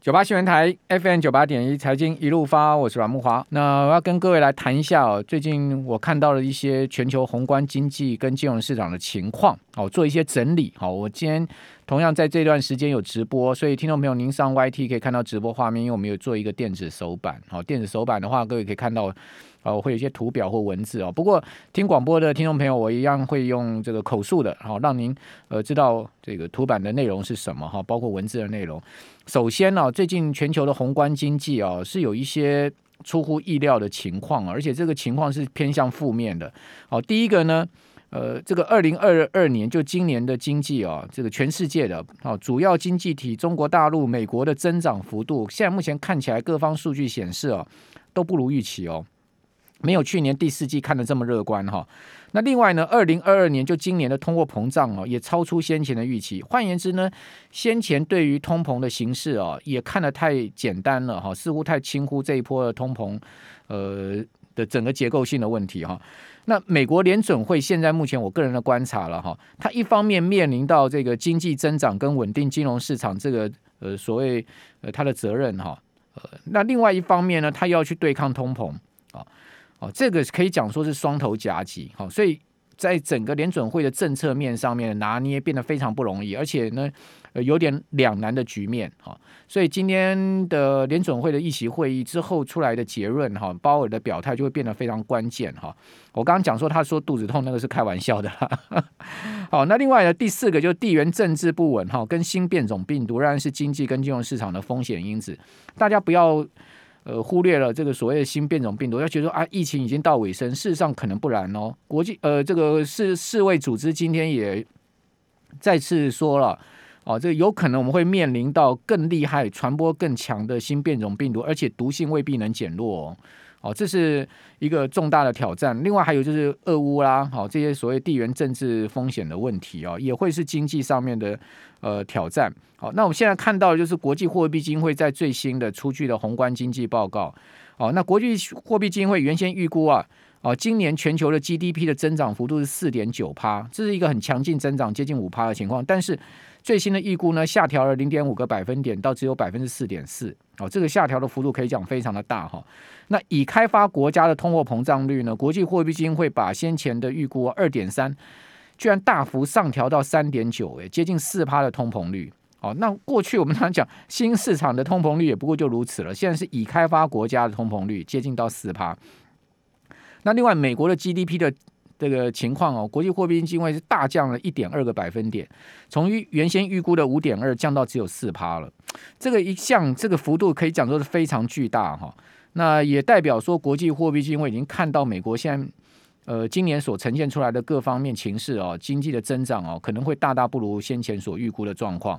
九八新闻台 FM 九八点一财经一路发，我是阮木华。那我要跟各位来谈一下哦，最近我看到了一些全球宏观经济跟金融市场的情况，好，做一些整理。好，我今天同样在这段时间有直播，所以听众朋友您上 YT 可以看到直播画面，因为我们有做一个电子手板。好，电子手板的话，各位可以看到。哦，会有一些图表或文字哦。不过听广播的听众朋友，我一样会用这个口述的，好让您呃知道这个图版的内容是什么哈，包括文字的内容。首先呢，最近全球的宏观经济啊是有一些出乎意料的情况，而且这个情况是偏向负面的。好，第一个呢，呃，这个二零二二年就今年的经济啊，这个全世界的啊主要经济体中国大陆、美国的增长幅度，现在目前看起来各方数据显示哦，都不如预期哦。没有去年第四季看得这么乐观哈。那另外呢，二零二二年就今年的通货膨胀哦，也超出先前的预期。换言之呢，先前对于通膨的形势哦，也看得太简单了哈，似乎太轻忽这一波的通膨呃的整个结构性的问题哈。那美国联准会现在目前我个人的观察了哈，它一方面面临到这个经济增长跟稳定金融市场这个呃所谓呃它的责任哈，呃那另外一方面呢，它又要去对抗通膨。哦，这个可以讲说是双头夹击，哈，所以在整个联准会的政策面上面拿捏变得非常不容易，而且呢，有点两难的局面，哈，所以今天的联准会的议席会议之后出来的结论，哈，鲍尔的表态就会变得非常关键，哈。我刚刚讲说他说肚子痛那个是开玩笑的啦，好，那另外呢，第四个就是地缘政治不稳，哈，跟新变种病毒仍然是经济跟金融市场的风险因子，大家不要。呃，忽略了这个所谓的新变种病毒，要觉得啊，疫情已经到尾声，事实上可能不然哦。国际呃，这个世世卫组织今天也再次说了，哦，这有可能我们会面临到更厉害、传播更强的新变种病毒，而且毒性未必能减弱哦。哦，这是一个重大的挑战。另外还有就是俄乌啦，好，这些所谓地缘政治风险的问题啊，也会是经济上面的呃挑战。好，那我们现在看到的就是国际货币基金会在最新的出具的宏观经济报告。哦，那国际货币基金会原先预估啊，哦，今年全球的 GDP 的增长幅度是四点九趴，这是一个很强劲增长，接近五趴的情况，但是。最新的预估呢，下调了零点五个百分点，到只有百分之四点四。哦，这个下调的幅度可以讲非常的大哈。那已开发国家的通货膨胀率呢，国际货币基金会把先前的预估二点三，居然大幅上调到三点九，诶，接近四趴的通膨率。哦，那过去我们常讲新市场的通膨率也不过就如此了，现在是已开发国家的通膨率接近到四趴。那另外美国的 GDP 的。这个情况哦，国际货币基金会是大降了一点二个百分点，从原先预估的五点二降到只有四趴了。这个一降，这个幅度可以讲说是非常巨大哈。那也代表说，国际货币基金会已经看到美国现在呃今年所呈现出来的各方面情势哦，经济的增长哦可能会大大不如先前所预估的状况。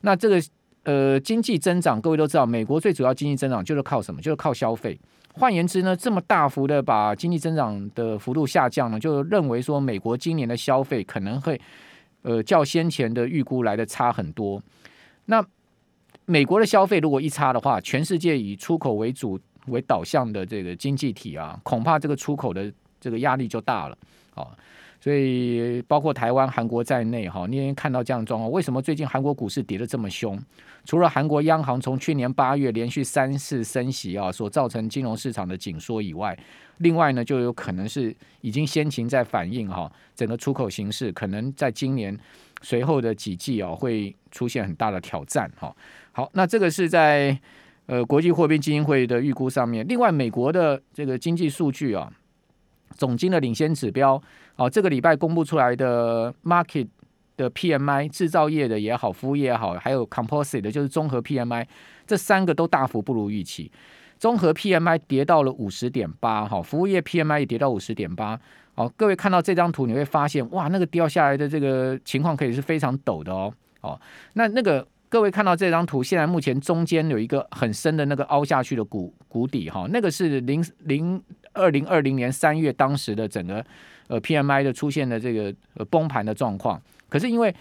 那这个呃经济增长，各位都知道，美国最主要经济增长就是靠什么？就是靠消费。换言之呢，这么大幅的把经济增长的幅度下降呢，就认为说美国今年的消费可能会，呃，较先前的预估来的差很多。那美国的消费如果一差的话，全世界以出口为主为导向的这个经济体啊，恐怕这个出口的这个压力就大了，啊。所以包括台湾、韩国在内，哈，你也看到这样的状况。为什么最近韩国股市跌得这么凶？除了韩国央行从去年八月连续三次升息啊，所造成金融市场的紧缩以外，另外呢，就有可能是已经先行在反映哈，整个出口形势可能在今年随后的几季啊，会出现很大的挑战哈。好，那这个是在呃国际货币基金会的预估上面。另外，美国的这个经济数据啊。总经的领先指标，哦，这个礼拜公布出来的 market 的 PMI，制造业的也好，服务业也好，还有 composite 的，就是综合 PMI，这三个都大幅不如预期。综合 PMI 跌到了五十点八，哈，服务业 PMI 也跌到五十点八。哦，各位看到这张图，你会发现，哇，那个掉下来的这个情况可以是非常陡的哦。哦，那那个各位看到这张图，现在目前中间有一个很深的那个凹下去的谷谷底，哈，那个是零零。二零二零年三月，当时的整个呃 PMI 的出现的这个呃崩盘的状况，可是因为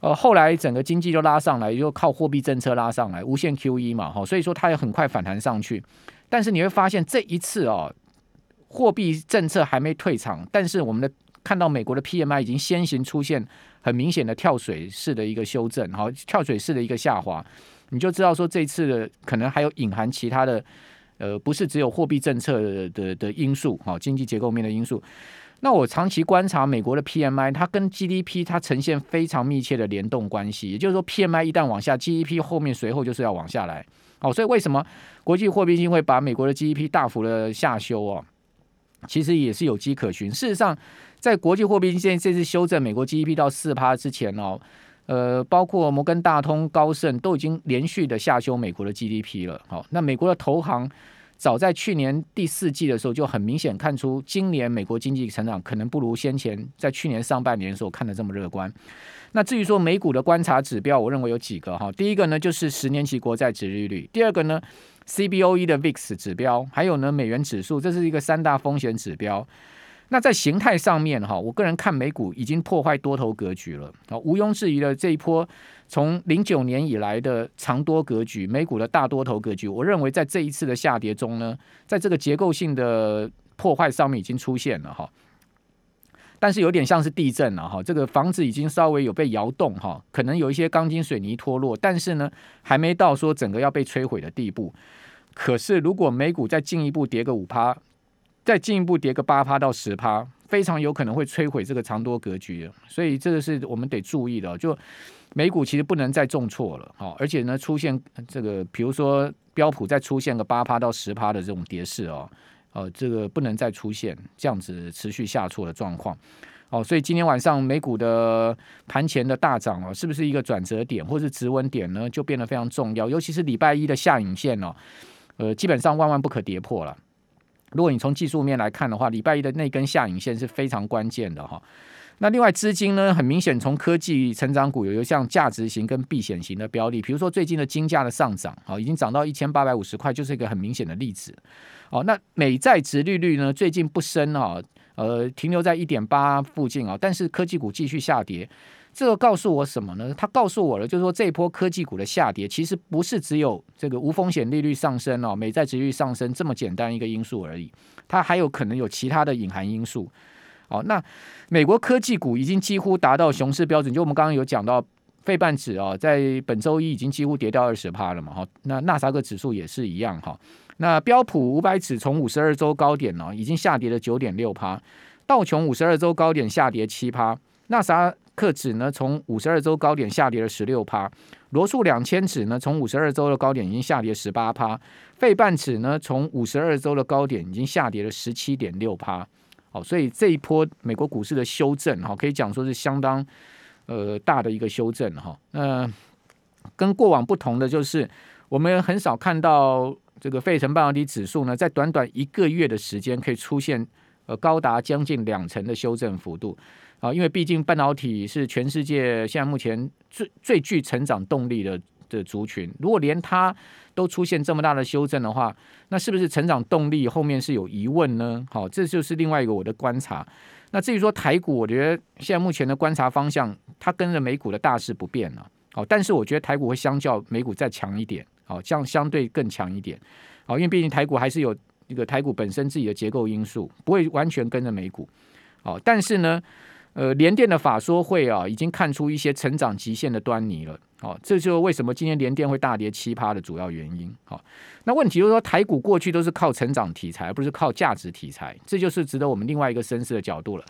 呃后来整个经济就拉上来，又靠货币政策拉上来，无限 QE 嘛，哈，所以说它也很快反弹上去。但是你会发现这一次哦，货币政策还没退场，但是我们的看到美国的 PMI 已经先行出现很明显的跳水式的一个修正，好，跳水式的一个下滑，你就知道说这次的可能还有隐含其他的，呃，不是只有货币政策的的因素，好，经济结构面的因素。那我长期观察美国的 PMI，它跟 GDP 它呈现非常密切的联动关系。也就是说，PMI 一旦往下，GDP 后面随后就是要往下来。好，所以为什么国际货币基金会把美国的 GDP 大幅的下修哦？其实也是有迹可循。事实上，在国际货币基金这次修正美国 GDP 到四趴之前哦，呃，包括摩根大通、高盛都已经连续的下修美国的 GDP 了。好，那美国的投行。早在去年第四季的时候，就很明显看出今年美国经济成长可能不如先前在去年上半年的时候看的这么乐观。那至于说美股的观察指标，我认为有几个哈。第一个呢，就是十年期国债殖利率；第二个呢，CBOE 的 VIX 指标；还有呢，美元指数，这是一个三大风险指标。那在形态上面哈，我个人看美股已经破坏多头格局了啊，毋庸置疑的这一波从零九年以来的长多格局，美股的大多头格局，我认为在这一次的下跌中呢，在这个结构性的破坏上面已经出现了哈，但是有点像是地震了哈，这个房子已经稍微有被摇动哈，可能有一些钢筋水泥脱落，但是呢，还没到说整个要被摧毁的地步。可是如果美股再进一步跌个五趴，再进一步跌个八趴到十趴，非常有可能会摧毁这个长多格局，所以这个是我们得注意的。就美股其实不能再重挫了，好，而且呢，出现这个，比如说标普再出现个八趴到十趴的这种跌势哦，呃，这个不能再出现这样子持续下挫的状况，哦，所以今天晚上美股的盘前的大涨哦，是不是一个转折点或是止稳点呢？就变得非常重要，尤其是礼拜一的下影线哦，呃，基本上万万不可跌破了。如果你从技术面来看的话，礼拜一的那根下影线是非常关键的哈。那另外资金呢，很明显从科技成长股有一个像价值型跟避险型的标的，比如说最近的金价的上涨，啊，已经涨到一千八百五十块，就是一个很明显的例子。哦，那美债殖利率呢，最近不升啊，呃，停留在一点八附近啊，但是科技股继续下跌。这个告诉我什么呢？它告诉我了，就是说这一波科技股的下跌，其实不是只有这个无风险利率上升哦，美债殖利率上升这么简单一个因素而已，它还有可能有其他的隐含因素。哦，那美国科技股已经几乎达到熊市标准，就我们刚刚有讲到，费半指啊，在本周一已经几乎跌掉二十趴了嘛，哈，那纳斯达克指数也是一样哈，那标普五百指从五十二周高点呢，已经下跌了九点六趴，道琼五十二周高点下跌七趴，纳啥克指呢，从五十二周高点下跌了十六趴，罗素两千指呢，从五十二周的高点已经下跌十八趴，费半指呢，从五十二周的高点已经下跌了十七点六趴。好，所以这一波美国股市的修正，哈，可以讲说是相当呃大的一个修正，哈。那跟过往不同的就是，我们很少看到这个费城半导体指数呢，在短短一个月的时间，可以出现高达将近两成的修正幅度。啊，因为毕竟半导体是全世界现在目前最最具成长动力的的族群，如果连它都出现这么大的修正的话，那是不是成长动力后面是有疑问呢？好，这就是另外一个我的观察。那至于说台股，我觉得现在目前的观察方向，它跟着美股的大势不变了。好，但是我觉得台股会相较美股再强一点，好，相相对更强一点。好，因为毕竟台股还是有一个台股本身自己的结构因素，不会完全跟着美股。好，但是呢。呃，联电的法说会啊，已经看出一些成长极限的端倪了。哦，这就是为什么今天联电会大跌七葩的主要原因。好、哦，那问题就是说，台股过去都是靠成长题材，而不是靠价值题材，这就是值得我们另外一个深思的角度了。